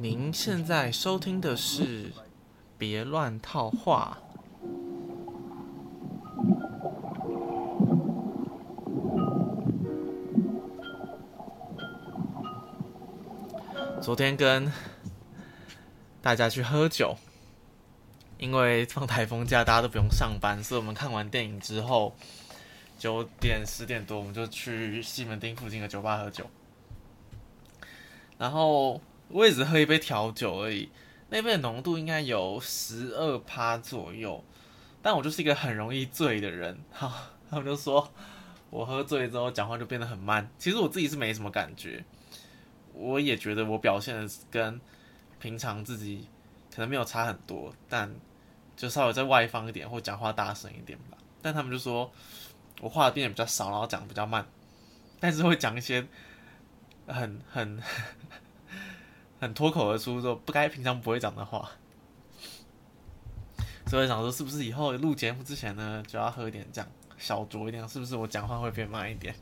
您现在收听的是《别乱套话》。昨天跟大家去喝酒，因为放台风假，大家都不用上班，所以我们看完电影之后，九点十点多，我们就去西门町附近的酒吧喝酒。然后我也只喝一杯调酒而已，那杯的浓度应该有十二趴左右，但我就是一个很容易醉的人，哈，他们就说我喝醉之后讲话就变得很慢，其实我自己是没什么感觉，我也觉得我表现的跟平常自己可能没有差很多，但就稍微再外放一点或讲话大声一点吧，但他们就说我话变得比较少，然后讲比较慢，但是会讲一些很很。很脱口而出说不该平常不会讲的话，所以想说是不是以后录节目之前呢就要喝一点这样小酌一点，是不是我讲话会变慢一点？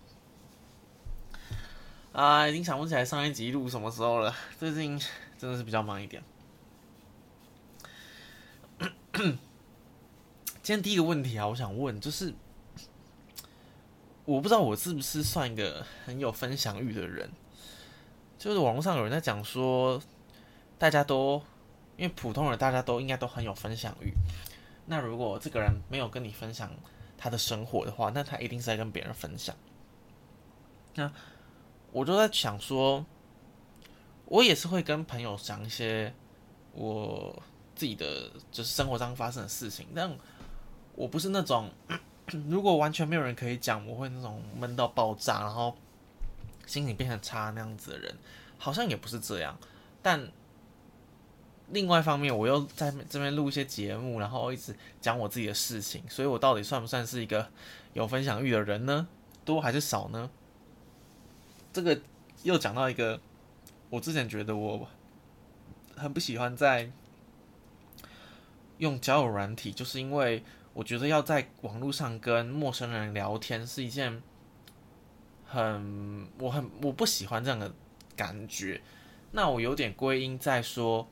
啊，已经想不起来上一集录什么时候了，最近真的是比较忙一点。今天第一个问题啊，我想问就是，我不知道我是不是算一个很有分享欲的人。就是网络上有人在讲说，大家都因为普通人，大家都应该都很有分享欲。那如果这个人没有跟你分享他的生活的话，那他一定是在跟别人分享。那我就在想说，我也是会跟朋友讲一些我自己的就是生活上发生的事情，但我不是那种 如果完全没有人可以讲，我会那种闷到爆炸，然后。心情变很差那样子的人，好像也不是这样。但另外一方面，我又在这边录一些节目，然后一直讲我自己的事情，所以我到底算不算是一个有分享欲的人呢？多还是少呢？这个又讲到一个，我之前觉得我很不喜欢在用交友软体，就是因为我觉得要在网络上跟陌生人聊天是一件。很，我很我不喜欢这样的感觉。那我有点归因在说，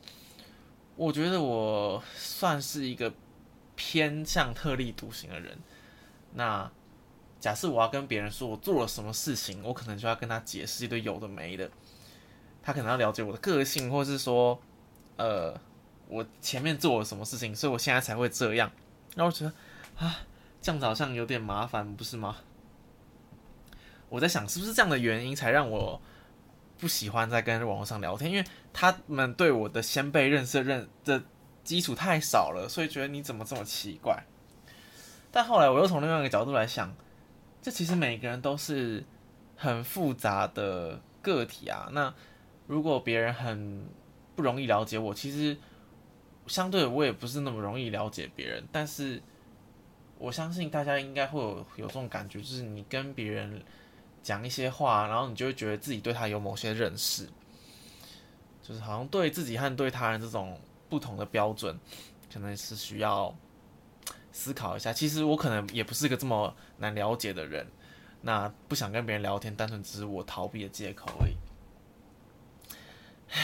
我觉得我算是一个偏向特立独行的人。那假设我要跟别人说我做了什么事情，我可能就要跟他解释一堆有的没的。他可能要了解我的个性，或是说，呃，我前面做了什么事情，所以我现在才会这样。那我觉得啊，这样子好像有点麻烦，不是吗？我在想，是不是这样的原因才让我不喜欢在跟网络上聊天？因为他们对我的先辈认识认的基础太少了，所以觉得你怎么这么奇怪。但后来我又从另外一个角度来想，这其实每个人都是很复杂的个体啊。那如果别人很不容易了解我，其实相对我也不是那么容易了解别人。但是我相信大家应该会有有这种感觉，就是你跟别人。讲一些话，然后你就会觉得自己对他有某些认识，就是好像对自己和对他人这种不同的标准，可能是需要思考一下。其实我可能也不是一个这么难了解的人，那不想跟别人聊天，单纯只是我逃避的借口而已。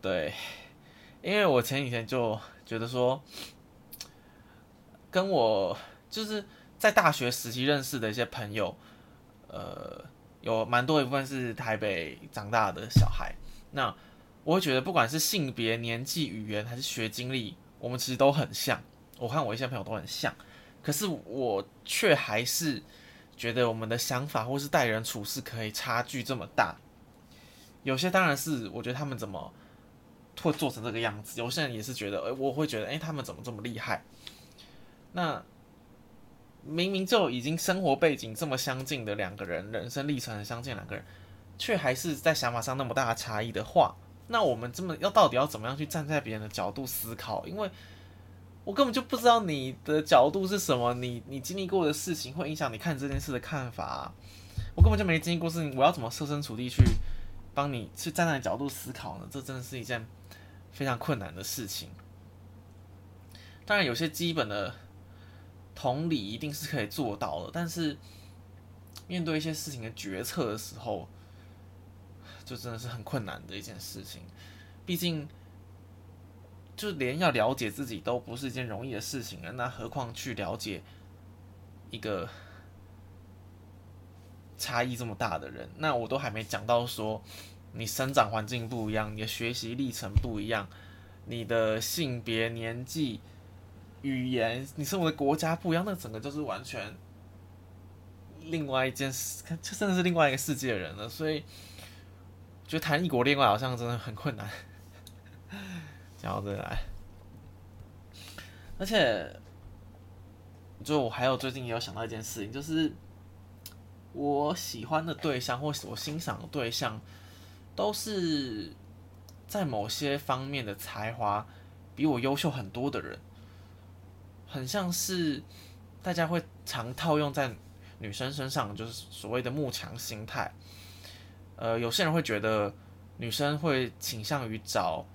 对，因为我前几天就觉得说，跟我就是。在大学时期认识的一些朋友，呃，有蛮多一部分是台北长大的小孩。那我会觉得，不管是性别、年纪、语言还是学经历，我们其实都很像。我看我一些朋友都很像，可是我却还是觉得我们的想法或是待人处事可以差距这么大。有些当然是我觉得他们怎么会做成这个样子，有些人也是觉得，哎，我会觉得，哎，他们怎么这么厉害？那。明明就已经生活背景这么相近的两个人，人生历程很相近两个人，却还是在想法上那么大的差异的话，那我们这么要到底要怎么样去站在别人的角度思考？因为我根本就不知道你的角度是什么，你你经历过的事情会影响你看这件事的看法。我根本就没经历过事情，我要怎么设身处地去帮你去站在角度思考呢？这真的是一件非常困难的事情。当然，有些基本的。同理一定是可以做到的，但是面对一些事情的决策的时候，就真的是很困难的一件事情。毕竟，就连要了解自己都不是一件容易的事情了，那何况去了解一个差异这么大的人？那我都还没讲到说，你生长环境不一样，你的学习历程不一样，你的性别、年纪、语言，你生活的国家不一样，那整个就是完全另外一件事，就真的是另外一个世界的人了。所以，觉得谈异国恋爱好像真的很困难。讲到这来，而且，就我还有最近也有想到一件事情，就是我喜欢的对象或我欣赏的对象，都是在某些方面的才华比我优秀很多的人，很像是大家会常套用在女生身上，就是所谓的慕强心态。呃，有些人会觉得女生会倾向于找。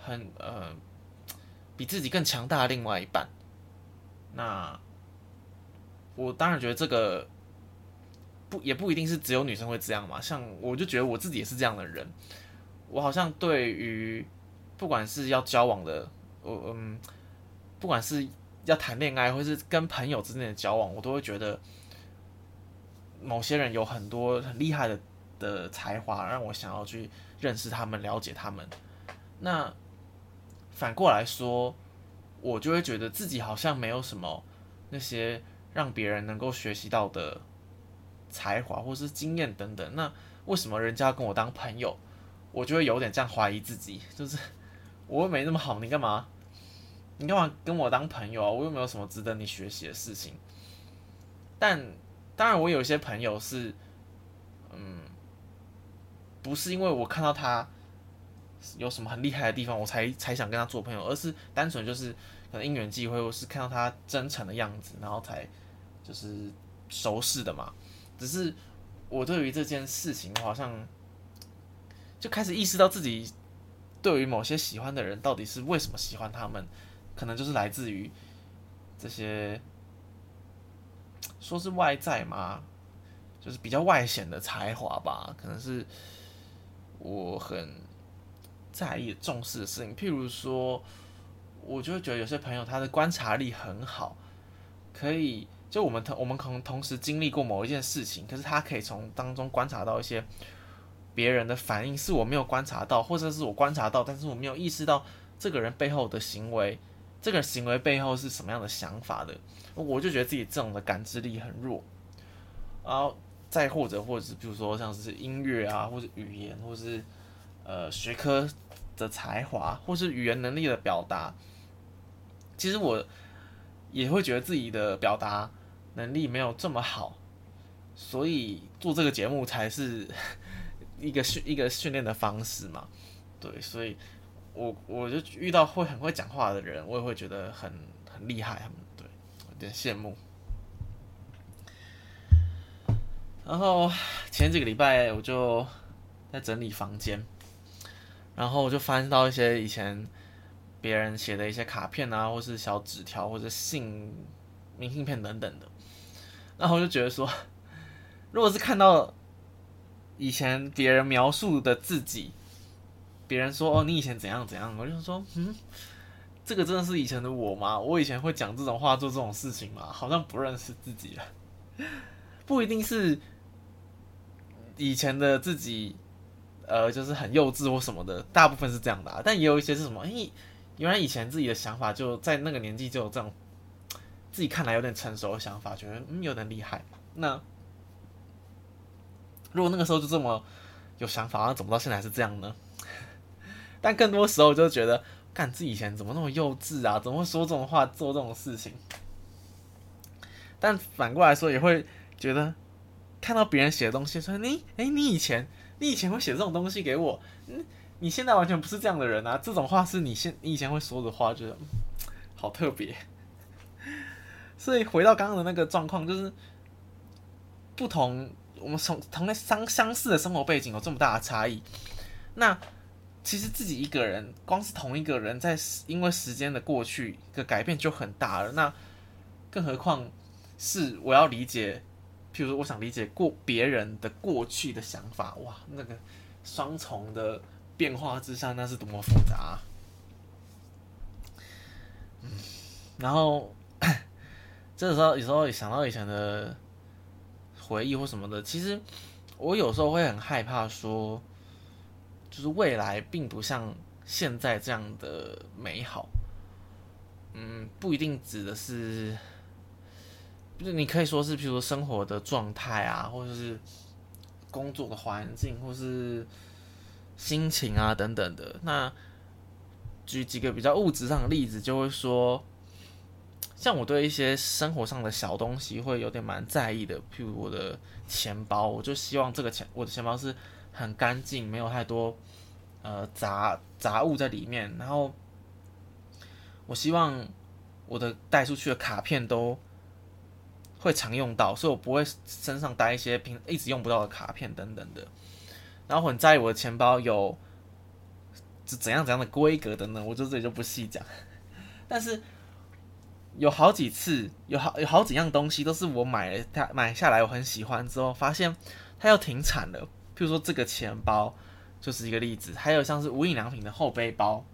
很呃，比自己更强大的另外一半。那我当然觉得这个不也不一定是只有女生会这样嘛。像我就觉得我自己也是这样的人。我好像对于不管是要交往的，我嗯，不管是要谈恋爱或是跟朋友之间的交往，我都会觉得某些人有很多很厉害的的才华，让我想要去认识他们，了解他们。那反过来说，我就会觉得自己好像没有什么那些让别人能够学习到的才华或是经验等等。那为什么人家跟我当朋友？我就会有点这样怀疑自己，就是 我又没那么好，你干嘛？你干嘛跟我当朋友啊？我又没有什么值得你学习的事情。但当然，我有一些朋友是，嗯，不是因为我看到他。有什么很厉害的地方，我才才想跟他做朋友，而是单纯就是可能因缘际会，或是看到他真诚的样子，然后才就是熟识的嘛。只是我对于这件事情，好像就开始意识到自己对于某些喜欢的人，到底是为什么喜欢他们，可能就是来自于这些说是外在嘛，就是比较外显的才华吧，可能是我很。在意重视的事情，譬如说，我就会觉得有些朋友他的观察力很好，可以就我们同我们可能同时经历过某一件事情，可是他可以从当中观察到一些别人的反应是我没有观察到，或者是我观察到，但是我没有意识到这个人背后的行为，这个行为背后是什么样的想法的，我就觉得自己这种的感知力很弱，然后再或者或者比如说像是音乐啊，或者语言，或是呃学科。的才华，或是语言能力的表达，其实我也会觉得自己的表达能力没有这么好，所以做这个节目才是 一个训一个训练的方式嘛。对，所以我我就遇到会很会讲话的人，我也会觉得很很厉害，很对，有点羡慕。然后前几个礼拜我就在整理房间。然后我就翻到一些以前别人写的一些卡片啊，或是小纸条，或者信、明信片等等的。然后我就觉得说，如果是看到以前别人描述的自己，别人说哦你以前怎样怎样，我就说嗯，这个真的是以前的我吗？我以前会讲这种话，做这种事情吗？好像不认识自己了。不一定是以前的自己。呃，就是很幼稚或什么的，大部分是这样的，但也有一些是什么？哎，原来以前自己的想法就在那个年纪就有这种，自己看来有点成熟的想法，觉得嗯有点厉害。那如果那个时候就这么有想法，那怎么到现在是这样呢？但更多时候就觉得，干自己以前怎么那么幼稚啊？怎么会说这种话，做这种事情？但反过来说，也会觉得看到别人写的东西，说你哎，你以前。你以前会写这种东西给我，嗯，你现在完全不是这样的人啊！这种话是你现你以前会说的话，觉得好特别。所以回到刚刚的那个状况，就是不同，我们从同类相相似的生活背景有这么大的差异。那其实自己一个人，光是同一个人，在因为时间的过去，的改变就很大了。那更何况是我要理解。譬如说，我想理解过别人的过去的想法，哇，那个双重的变化之下，那是多么复杂。嗯，然后 这时候有时候也想到以前的回忆或什么的，其实我有时候会很害怕，说就是未来并不像现在这样的美好。嗯，不一定指的是，就是你可以说是，譬如说生活的状态啊，或者是工作的环境，或是心情啊等等的。那举几个比较物质上的例子，就会说，像我对一些生活上的小东西会有点蛮在意的，譬如我的钱包，我就希望这个钱，我的钱包是很干净，没有太多呃杂杂物在里面，然后。我希望我的带出去的卡片都会常用到，所以我不会身上带一些平一直用不到的卡片等等的。然后很在意我的钱包有怎样怎样的规格等等，我就这里就不细讲。但是有好几次，有好有好几样东西都是我买了它买下来我很喜欢之后，发现它要停产了。譬如说这个钱包就是一个例子，还有像是无印良品的后背包。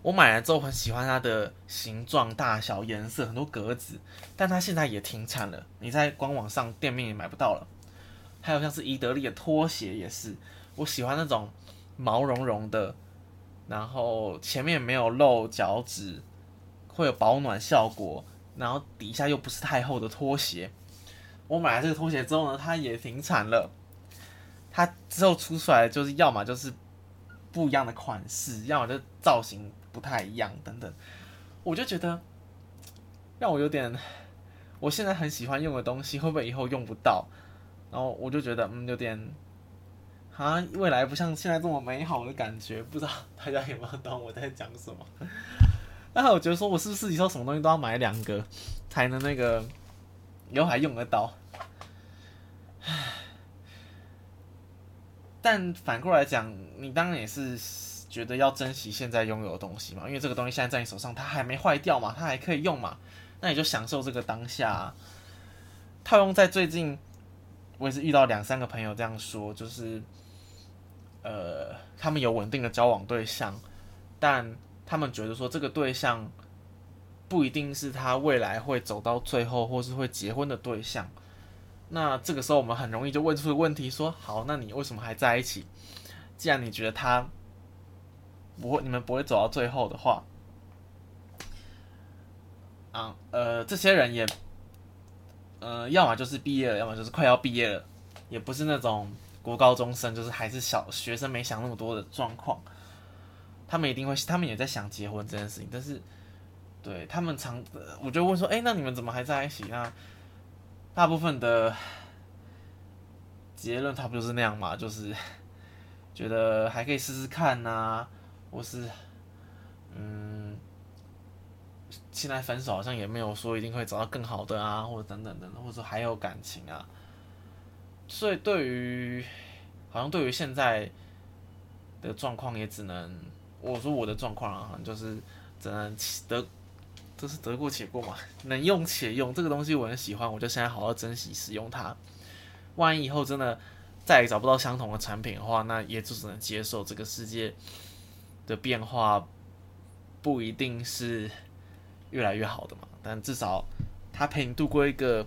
我买了之后很喜欢它的形状、大小、颜色，很多格子，但它现在也停产了，你在官网上店面也买不到了。还有像是伊德利的拖鞋也是，我喜欢那种毛茸茸的，然后前面没有露脚趾，会有保暖效果，然后底下又不是太厚的拖鞋。我买了这个拖鞋之后呢，它也停产了。它之后出出来就是要么就是不一样的款式，要么就造型。不太一样，等等，我就觉得让我有点，我现在很喜欢用的东西，会不会以后用不到？然后我就觉得，嗯，有点，啊，未来不像现在这么美好的感觉。不知道大家有没有懂我在讲什么？但是我觉得，说我是不是以后什么东西都要买两个，才能那个以后还用得到？但反过来讲，你当然也是。觉得要珍惜现在拥有的东西嘛，因为这个东西现在在你手上，它还没坏掉嘛，它还可以用嘛，那你就享受这个当下。套用在最近，我也是遇到两三个朋友这样说，就是，呃，他们有稳定的交往对象，但他们觉得说这个对象不一定是他未来会走到最后或是会结婚的对象。那这个时候我们很容易就问出问题，说好，那你为什么还在一起？既然你觉得他。不会，你们不会走到最后的话，啊，呃，这些人也，呃，要么就是毕业了，要么就是快要毕业了，也不是那种国高中生，就是还是小学生，没想那么多的状况。他们一定会，他们也在想结婚这件事情，但是，对他们常，我就问说，哎，那你们怎么还在一起？那大部分的结论差不多是那样嘛，就是 觉得还可以试试看呐。或是，嗯，现在分手好像也没有说一定会找到更好的啊，或者等等等，或者说还有感情啊。所以对于，好像对于现在的状况，也只能我说我的状况啊，就是只能得，就是得过且过嘛，能用且用。这个东西我很喜欢，我就现在好好珍惜使用它。万一以后真的再也找不到相同的产品的话，那也就只能接受这个世界。的变化不一定是越来越好的嘛，但至少他陪你度过一个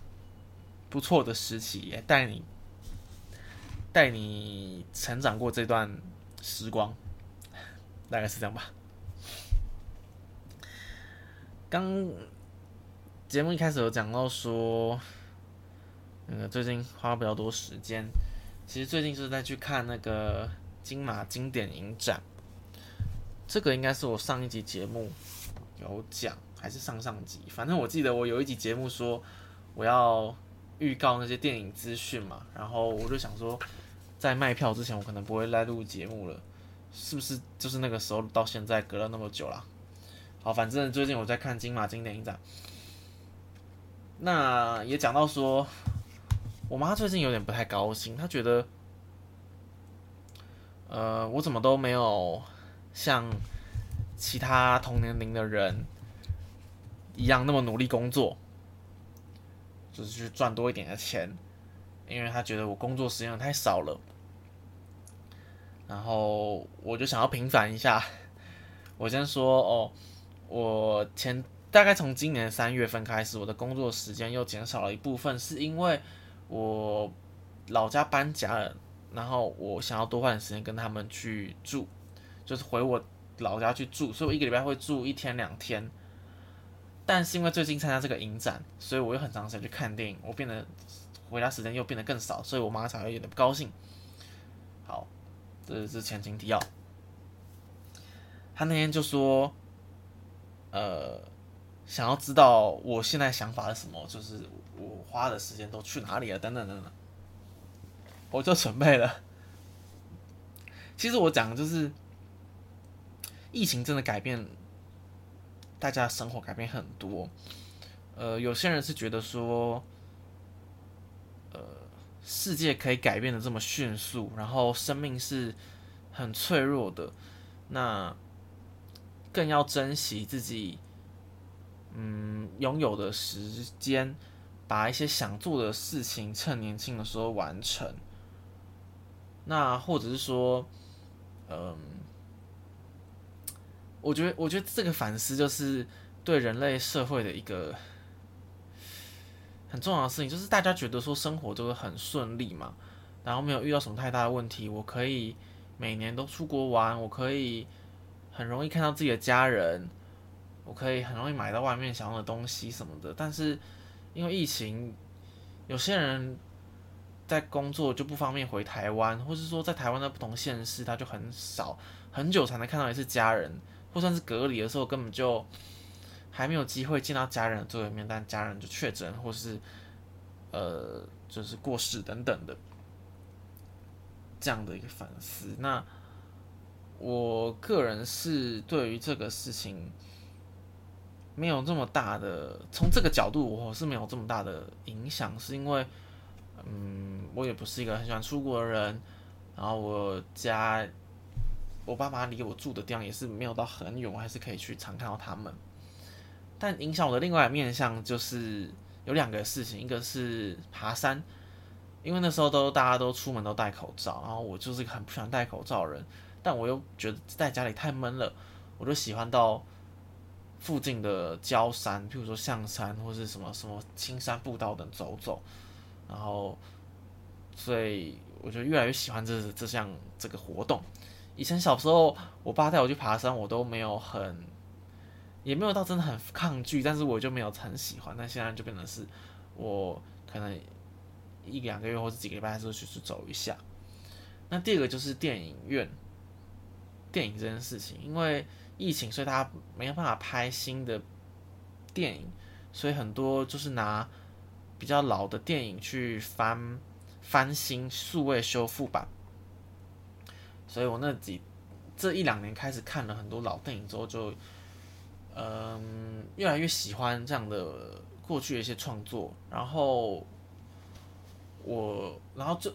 不错的时期，也带你带你成长过这段时光，大概是这样吧。刚节目一开始有讲到说，那个最近花比较多时间，其实最近是在去看那个金马经典影展。这个应该是我上一集节目有讲，还是上上集？反正我记得我有一集节目说我要预告那些电影资讯嘛，然后我就想说，在卖票之前我可能不会来录节目了，是不是？就是那个时候到现在隔了那么久了。好，反正最近我在看金马经典影展，那也讲到说，我妈最近有点不太高兴，她觉得，呃，我怎么都没有。像其他同年龄的人一样，那么努力工作，就是去赚多一点的钱，因为她觉得我工作时间太少了。然后我就想要平反一下，我先说哦，我前大概从今年三月份开始，我的工作时间又减少了一部分，是因为我老家搬家了，然后我想要多花点时间跟他们去住，就是回我老家去住，所以我一个礼拜会住一天两天。但是因为最近参加这个影展，所以我又很长时间去看电影，我变得回家时间又变得更少，所以我妈才会有点不高兴。好，这是前情提要。他那天就说，呃，想要知道我现在想法是什么，就是我花的时间都去哪里了，等等等等。我就准备了。其实我讲的就是，疫情真的改变。大家生活改变很多，呃，有些人是觉得说，呃，世界可以改变的这么迅速，然后生命是很脆弱的，那更要珍惜自己，嗯，拥有的时间，把一些想做的事情趁年轻的时候完成，那或者是说，嗯。我觉得，我觉得这个反思就是对人类社会的一个很重要的事情，就是大家觉得说生活都会很顺利嘛，然后没有遇到什么太大的问题，我可以每年都出国玩，我可以很容易看到自己的家人，我可以很容易买到外面想要的东西什么的。但是因为疫情，有些人在工作就不方便回台湾，或是说在台湾的不同县市，他就很少很久才能看到一次家人。或算是隔离的时候，根本就还没有机会见到家人最后一面，但家人就确诊，或是呃，就是过世等等的这样的一个反思。那我个人是对于这个事情没有这么大的，从这个角度我是没有这么大的影响，是因为嗯，我也不是一个很喜欢出国的人，然后我家。我爸妈离我住的地方也是没有到很远，我还是可以去常看到他们。但影响我的另外一面向就是有两个事情，一个是爬山，因为那时候都大家都出门都戴口罩，然后我就是个很不喜欢戴口罩的人，但我又觉得在家里太闷了，我就喜欢到附近的郊山，譬如说象山或是什么什么青山步道等走走，然后所以我就越来越喜欢这这项这个活动。以前小时候，我爸带我去爬山，我都没有很，也没有到真的很抗拒，但是我就没有很喜欢。但现在就变成是，我可能一两个月或者几个礼拜还是会去去走一下。那第二个就是电影院，电影这件事情，因为疫情，所以大家没有办法拍新的电影，所以很多就是拿比较老的电影去翻翻新数位修复版。所以我那几这一两年开始看了很多老电影之后，就嗯越来越喜欢这样的过去的一些创作。然后我，然后就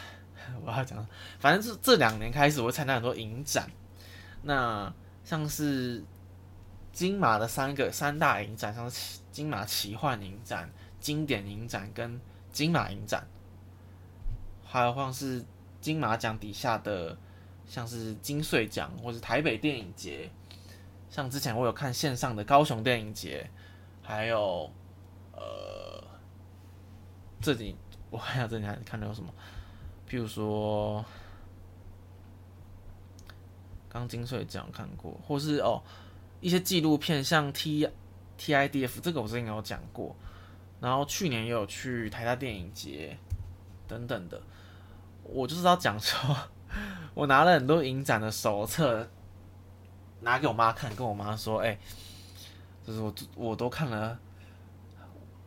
我要讲，反正这这两年开始，我参加很多影展。那像是金马的三个三大影展，像是金马奇幻影展、经典影展跟金马影展，还有像是金马奖底下的。像是金穗奖或者台北电影节，像之前我有看线上的高雄电影节，还有呃，这里我看下这里还看到有什么，譬如说刚金穗奖看过，或是哦一些纪录片，像 T T I D F 这个我之前有讲过，然后去年也有去台大电影节等等的，我就是要讲说。我拿了很多影展的手册，拿给我妈看，跟我妈说：“哎，就是我我都看了，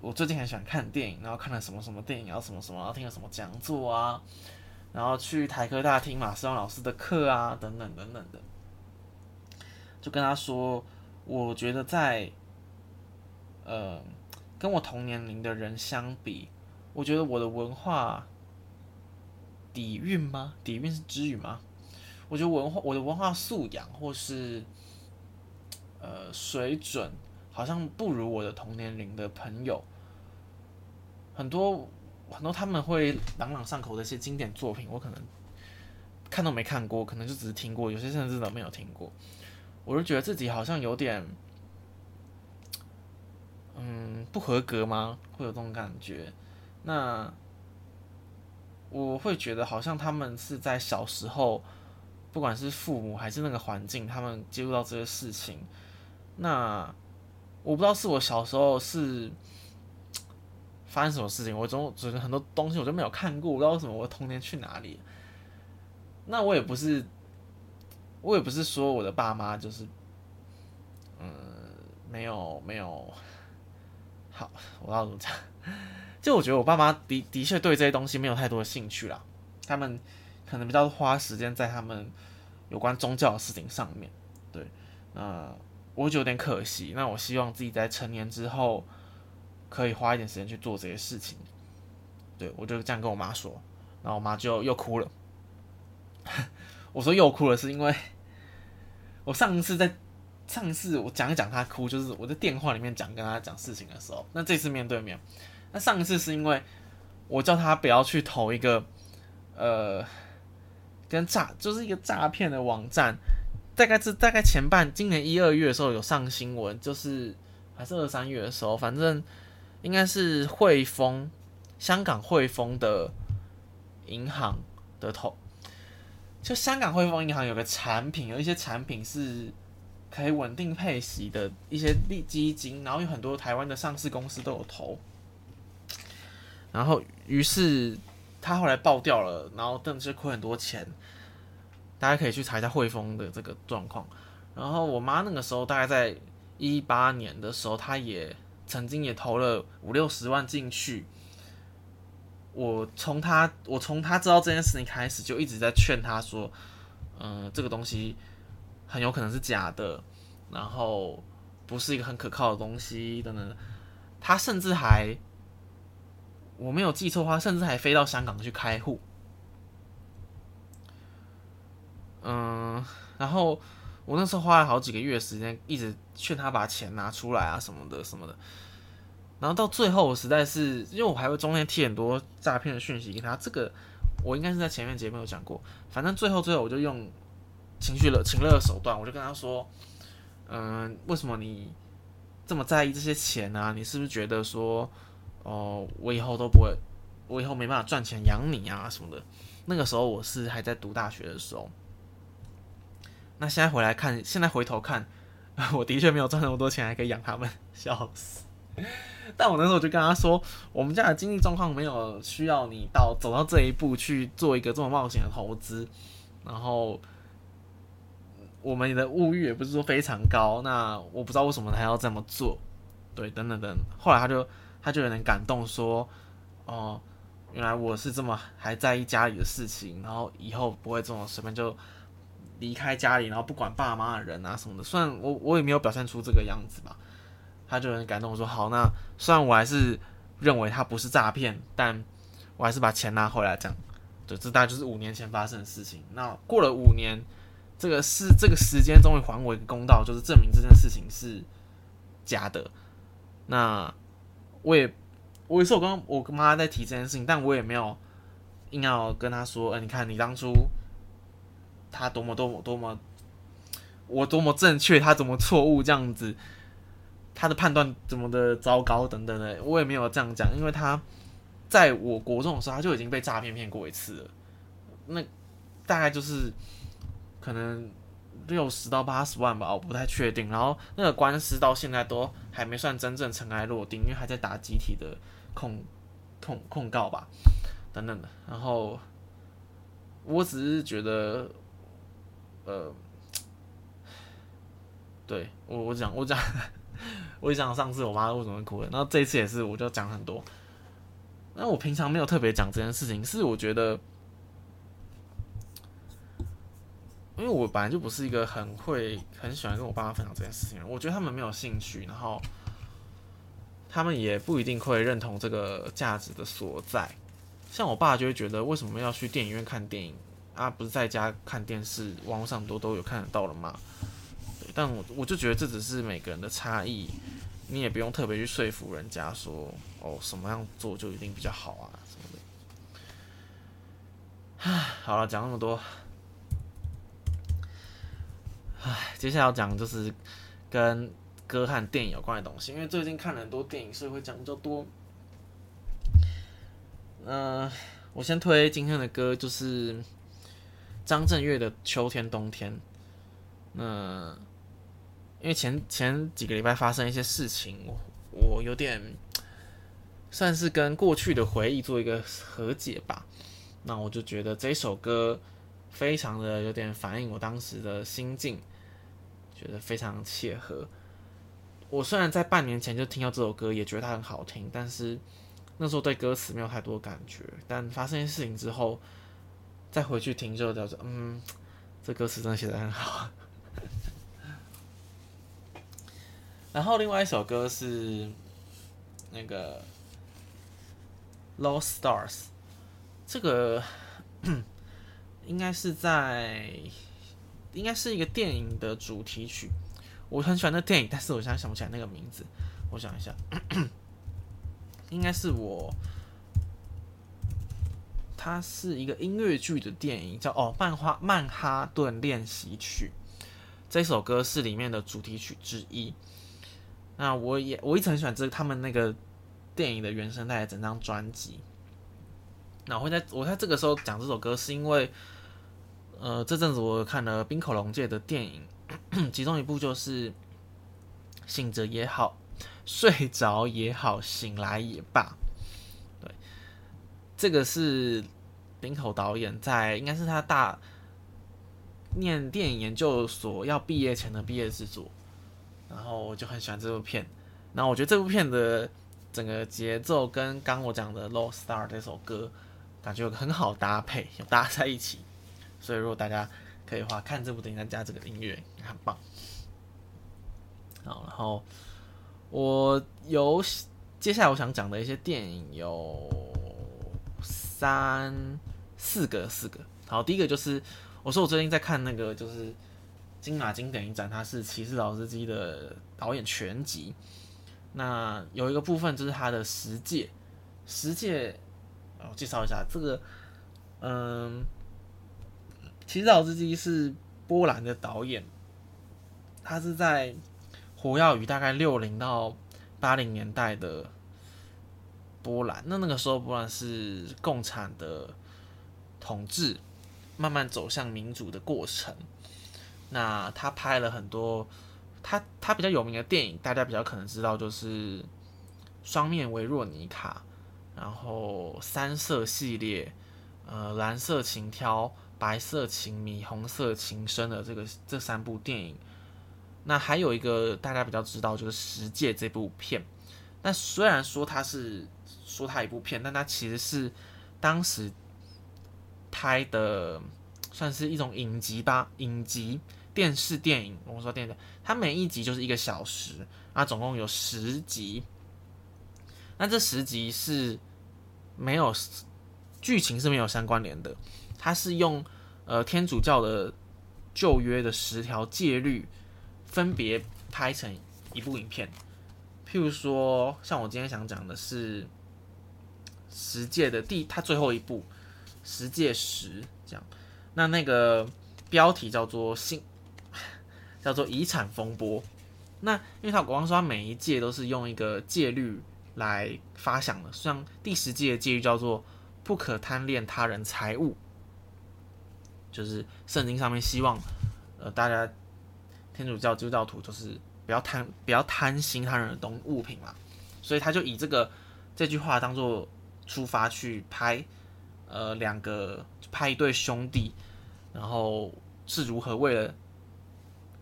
我最近很喜欢看电影，然后看了什么什么电影，然后什么什么，然后听了什么讲座啊，然后去台科大听马思旺老师的课啊，等等等等的。”就跟他说：“我觉得在，呃，跟我同年龄的人相比，我觉得我的文化。”底蕴吗？底蕴是之语吗？我觉得文化，我的文化素养或是呃水准，好像不如我的同年龄的朋友。很多很多他们会朗朗上口的一些经典作品，我可能看都没看过，可能就只是听过，有些甚至都没有听过。我就觉得自己好像有点，嗯，不合格吗？会有这种感觉。那我会觉得好像他们是在小时候，不管是父母还是那个环境，他们接触到这些事情。那我不知道是我小时候是发生什么事情，我总觉得很多东西我就没有看过，我不知道为什么我童年去哪里。那我也不是，我也不是说我的爸妈就是，嗯，没有没有，好，我要怎么讲？就我觉得我爸妈的的确对这些东西没有太多的兴趣啦，他们可能比较花时间在他们有关宗教的事情上面。对，那我就有点可惜。那我希望自己在成年之后可以花一点时间去做这些事情。对我就这样跟我妈说，然后我妈就又哭了。我说又哭了，是因为我上次在上次我讲一讲他哭，就是我在电话里面讲跟他讲事情的时候，那这次面对面。那上一次是因为我叫他不要去投一个呃跟诈就是一个诈骗的网站，大概是大概前半今年一二月的时候有上新闻，就是还是二三月的时候，反正应该是汇丰香港汇丰的银行的投。就香港汇丰银行有个产品，有一些产品是可以稳定配息的一些利基金，然后有很多台湾的上市公司都有投，然后于是他后来爆掉了，然后顿时亏很多钱。大家可以去查一下汇丰的这个状况。然后我妈那个时候大概在一八年的时候，她也曾经也投了五六十万进去。我从他，我从他知道这件事情开始，就一直在劝他说，嗯，这个东西很有可能是假的，然后不是一个很可靠的东西等等。他甚至还，我没有记错的话，甚至还飞到香港去开户。嗯，然后我那时候花了好几个月时间，一直劝他把钱拿出来啊，什么的什么的。然后到最后，我实在是因为我还会中间贴很多诈骗的讯息给他，这个我应该是在前面节目有讲过。反正最后最后，我就用情绪勒情勒的手段，我就跟他说：“嗯，为什么你这么在意这些钱呢？你是不是觉得说，哦，我以后都不会，我以后没办法赚钱养你啊什么的？那个时候我是还在读大学的时候。那现在回来看，现在回头看，我的确没有赚那么多钱，还可以养他们，笑死。”但我那时候就跟他说，我们家的经济状况没有需要你到走到这一步去做一个这么冒险的投资，然后我们的物欲也不是说非常高，那我不知道为什么他要这么做，对，等等等。后来他就他就有点感动，说，哦，原来我是这么还在意家里的事情，然后以后不会这么随便就离开家里，然后不管爸妈的人啊什么的。虽然我我也没有表现出这个样子吧。他就很感动，我说：“好，那虽然我还是认为他不是诈骗，但我还是把钱拿回来。这样，对，这大概就是五年前发生的事情。那过了五年，这个是这个时间终于还我一个公道，就是证明这件事情是假的。那我也，我也是我跟我跟妈在提这件事情，但我也没有硬要跟他说，呃，你看你当初他多么多么多么，我多么正确，他怎么错误这样子。”他的判断怎么的糟糕等等的，我也没有这样讲，因为他在我国中的时候他就已经被诈骗骗过一次了，那大概就是可能六十到八十万吧，我不太确定。然后那个官司到现在都还没算真正尘埃落定，因为还在打集体的控控控告吧，等等的。然后我只是觉得，呃，对我我讲我讲。我 讲上次我妈为什么会哭，然后这一次也是，我就讲很多。那我平常没有特别讲这件事情，是我觉得，因为我本来就不是一个很会、很喜欢跟我爸妈分享这件事情。我觉得他们没有兴趣，然后他们也不一定会认同这个价值的所在。像我爸就会觉得，为什么要去电影院看电影啊？不是在家看电视，网络上都都有看得到了吗？但我我就觉得这只是每个人的差异，你也不用特别去说服人家说哦什么样做就一定比较好啊什么的。唉，好了，讲那么多，唉，接下来要讲就是跟歌和电影有关的东西，因为最近看了很多电影，所以会讲比较多。嗯，我先推今天的歌，就是张震岳的《秋天冬天》。那因为前前几个礼拜发生一些事情，我我有点算是跟过去的回忆做一个和解吧。那我就觉得这首歌非常的有点反映我当时的心境，觉得非常切合。我虽然在半年前就听到这首歌，也觉得它很好听，但是。那时候对歌词没有太多感觉，但发生一些事情之后，再回去听就叫做嗯，这歌词真的写的很好。然后另外一首歌是那个《Lost Stars》，这个 应该是在应该是一个电影的主题曲，我很喜欢那电影，但是我现在想不起来那个名字，我想一下。应该是我，它是一个音乐剧的电影，叫哦《曼哈曼哈顿练习曲》。这首歌是里面的主题曲之一。那我也我一直很喜欢这他们那个电影的原声带整张专辑。那我会在我在这个时候讲这首歌，是因为呃这阵子我看了冰口龙界的电影，其中一部就是《醒着也好》。睡着也好，醒来也罢，对，这个是林口导演在应该是他大念电影研究所要毕业前的毕业制作，然后我就很喜欢这部片，然后我觉得这部片的整个节奏跟刚我讲的《Low Star》这首歌感觉有很好搭配，有搭在一起，所以如果大家可以的话，看这部电影再加这个音乐，很棒。好，然后。我有接下来我想讲的一些电影有三四个四个，好，第一个就是我说我最近在看那个就是金马经典影展，它是《骑士老司机》的导演全集，那有一个部分就是他的十届十届，我介绍一下这个，嗯，《骑士老司机》是波兰的导演，他是在。火药与大概六零到八零年代的波兰，那那个时候波兰是共产的统治，慢慢走向民主的过程。那他拍了很多，他他比较有名的电影，大家比较可能知道就是《双面维若妮卡》，然后三色系列，呃，蓝色情挑、白色情迷、红色情深的这个这三部电影。那还有一个大家比较知道就是《十戒》这部片，那虽然说它是说它一部片，但它其实是当时拍的算是一种影集吧，影集电视电影。我说电视，它每一集就是一个小时，啊，总共有十集。那这十集是没有剧情是没有相关联的，它是用呃天主教的旧约的十条戒律。分别拍成一部影片，譬如说，像我今天想讲的是十届的第，它最后一部十届十这样，那那个标题叫做新，叫做遗产风波。那因为它国王说，它每一届都是用一个戒律来发响的，像第十届的戒律叫做不可贪恋他人财物，就是圣经上面希望呃大家。天主教基督教徒就是不要贪不要贪心他人的东物品嘛，所以他就以这个这句话当做出发去拍，呃，两个拍一对兄弟，然后是如何为了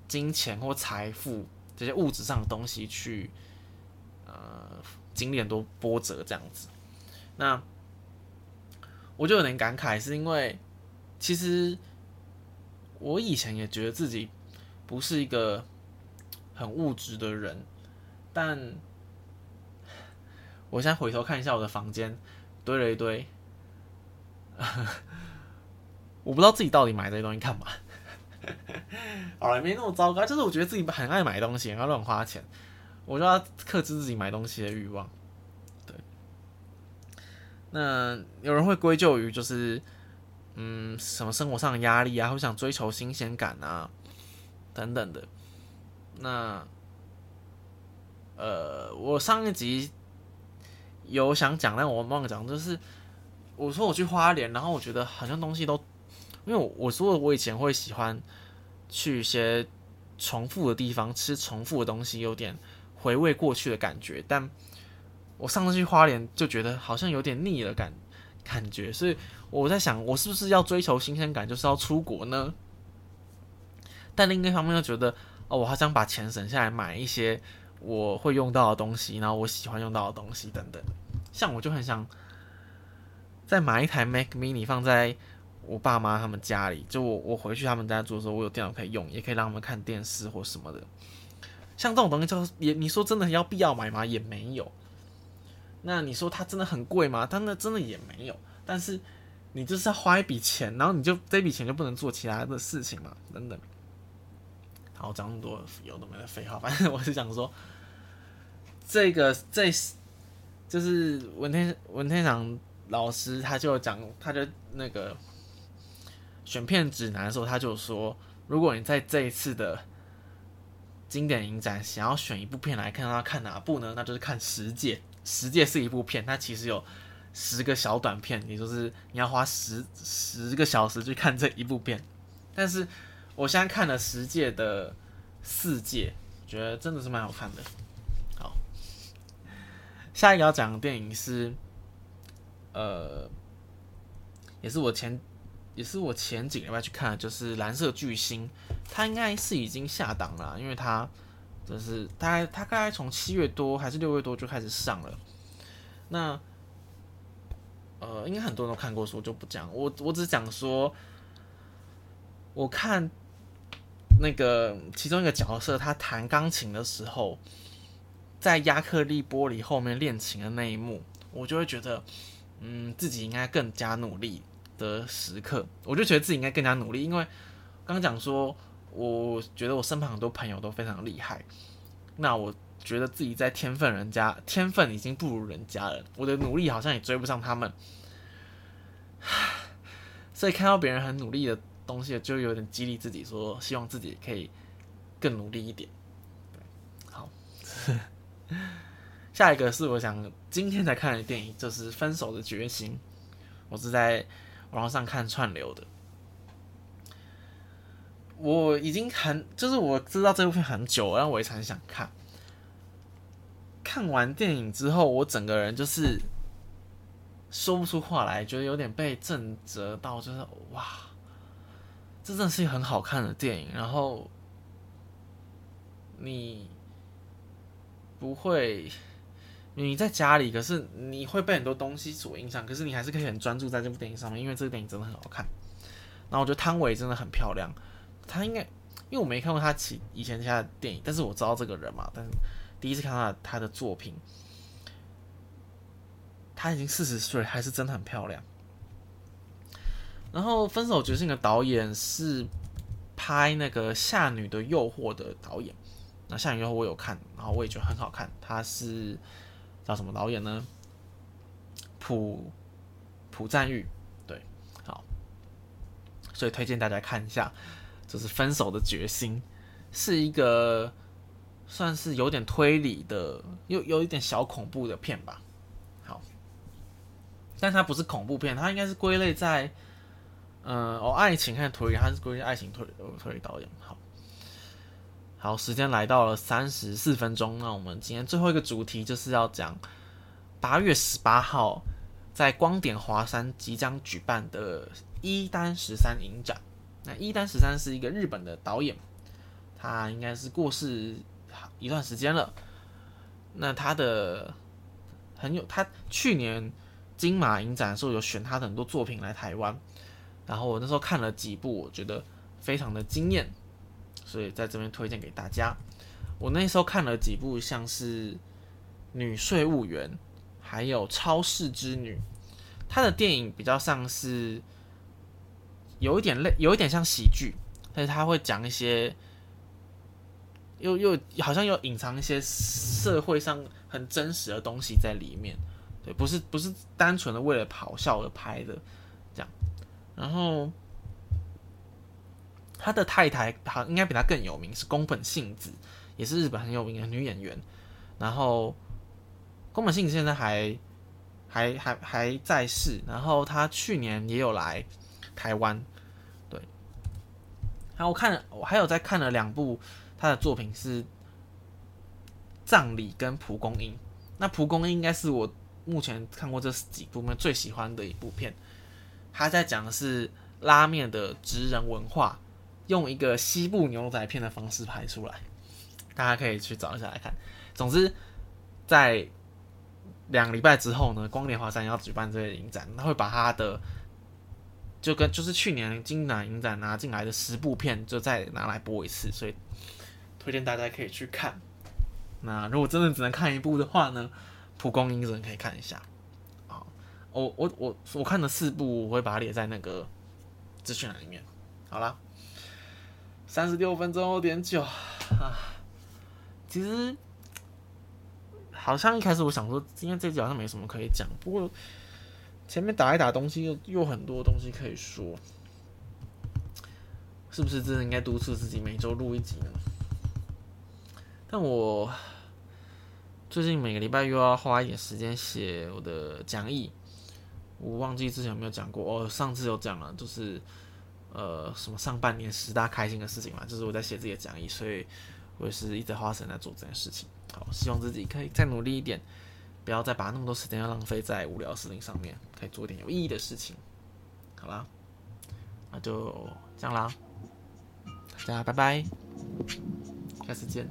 金钱或财富这些物质上的东西去呃经历很多波折这样子。那我就有点感慨，是因为其实我以前也觉得自己。不是一个很物质的人，但我现在回头看一下我的房间，堆了一堆，我不知道自己到底买这些东西干嘛。好了，没那么糟糕，就是我觉得自己很爱买东西，然后乱花钱，我就要克制自己买东西的欲望。对，那有人会归咎于就是，嗯，什么生活上的压力啊，或想追求新鲜感啊。等等的。那呃，我上一集有想讲，但我忘了讲，就是我说我去花莲，然后我觉得好像东西都，因为我我说我以前会喜欢去一些重复的地方吃重复的东西，有点回味过去的感觉，但我上次去花莲就觉得好像有点腻了感感觉，所以我在想，我是不是要追求新鲜感，就是要出国呢？但另一方面又觉得，哦，我好想把钱省下来买一些。我会用到的东西，然后我喜欢用到的东西等等，像我就很想再买一台 Mac Mini 放在我爸妈他们家里，就我我回去他们家住的时候，我有电脑可以用，也可以让他们看电视或什么的。像这种东西，就也你说真的要必要买吗？也没有。那你说它真的很贵吗？它那真的也没有。但是你就是要花一笔钱，然后你就这笔钱就不能做其他的事情嘛？等等。好，讲那么多有的没的废话，反正我是想说。这个这就是文天文天祥老师，他就讲，他就那个选片指南的时候，他就说，如果你在这一次的经典影展想要选一部片来看，要看哪部呢？那就是看《十届》，《十届》是一部片，它其实有十个小短片，也就是你要花十十个小时去看这一部片。但是我现在看了《十届》的四届，觉得真的是蛮好看的。好下一个要讲的电影是，呃，也是我前也是我前几个礼拜去看，就是《蓝色巨星》，它应该是已经下档了，因为它就是大概它大概从七月多还是六月多就开始上了。那呃，应该很多人都看过，所以我就不讲。我我只讲说，我看那个其中一个角色他弹钢琴的时候。在亚克力玻璃后面练琴的那一幕，我就会觉得，嗯，自己应该更加努力的时刻，我就觉得自己应该更加努力，因为刚讲说，我觉得我身旁很多朋友都非常厉害，那我觉得自己在天分人家天分已经不如人家了，我的努力好像也追不上他们，所以看到别人很努力的东西，就有点激励自己，说希望自己可以更努力一点，好。下一个是我想今天才看的电影，就是《分手的决心》。我是在网络上看串流的。我已经很，就是我知道这部片很久，然后我也很想看。看完电影之后，我整个人就是说不出话来，觉得有点被震折到，就是哇，这真的是一个很好看的电影。然后你。不会，你在家里，可是你会被很多东西所影响，可是你还是可以很专注在这部电影上面，因为这个电影真的很好看。然后我觉得汤唯真的很漂亮，她应该，因为我没看过她其以前其他的电影，但是我知道这个人嘛，但是第一次看到她的作品，她已经四十岁，还是真的很漂亮。然后《分手决心》的导演是拍那个《夏女的诱惑》的导演。那下雨以后我有看，然后我也觉得很好看。他是叫什么导演呢？朴朴赞玉，对，好，所以推荐大家看一下，就是《分手的决心》，是一个算是有点推理的，又有一点小恐怖的片吧。好，但它不是恐怖片，它应该是归类在，嗯，哦，爱情和推理，它是归类爱情推推理导演。好。好，时间来到了三十四分钟。那我们今天最后一个主题就是要讲八月十八号在光点华山即将举办的一单十三影展。那一单十三是一个日本的导演，他应该是过世一段时间了。那他的很有，他去年金马影展的时候有选他的很多作品来台湾，然后我那时候看了几部，我觉得非常的惊艳。所以在这边推荐给大家。我那时候看了几部，像是《女税务员》，还有《超市之女》。他的电影比较像是有一点类，有一点像喜剧，但是他会讲一些，又又好像又隐藏一些社会上很真实的东西在里面。对，不是不是单纯的为了咆哮而拍的这样。然后。他的太太好应该比他更有名，是宫本信子，也是日本很有名的女演员。然后宫本信子现在还还还还在世，然后他去年也有来台湾，对。然后我看我还有在看了两部他的作品是《葬礼》跟《蒲公英》。那《蒲公英》应该是我目前看过这几部面最喜欢的一部片。他在讲的是拉面的职人文化。用一个西部牛仔片的方式拍出来，大家可以去找一下来看。总之，在两礼拜之后呢，光年华山要举办这个影展，他会把他的就跟就是去年金南影展拿进来的十部片，就再拿来播一次，所以推荐大家可以去看。那如果真的只能看一部的话呢，《蒲公英》人可以看一下。啊，我我我我看了四部，我会把它列在那个资讯栏里面。好了。三十六分钟二点九啊，其实好像一开始我想说，今天这集好像没什么可以讲，不过前面打一打东西又又很多东西可以说，是不是真的应该督促自己每周录一集呢？但我最近每个礼拜又要花一点时间写我的讲义，我忘记之前有没有讲过哦，上次有讲了，就是。呃，什么上半年十大开心的事情嘛，就是我在写自己的讲义，所以我也是一直花时间在做这件事情。好，希望自己可以再努力一点，不要再把那么多时间要浪费在无聊事情上面，可以做点有意义的事情。好啦，那就这样啦，大家拜拜，下次见。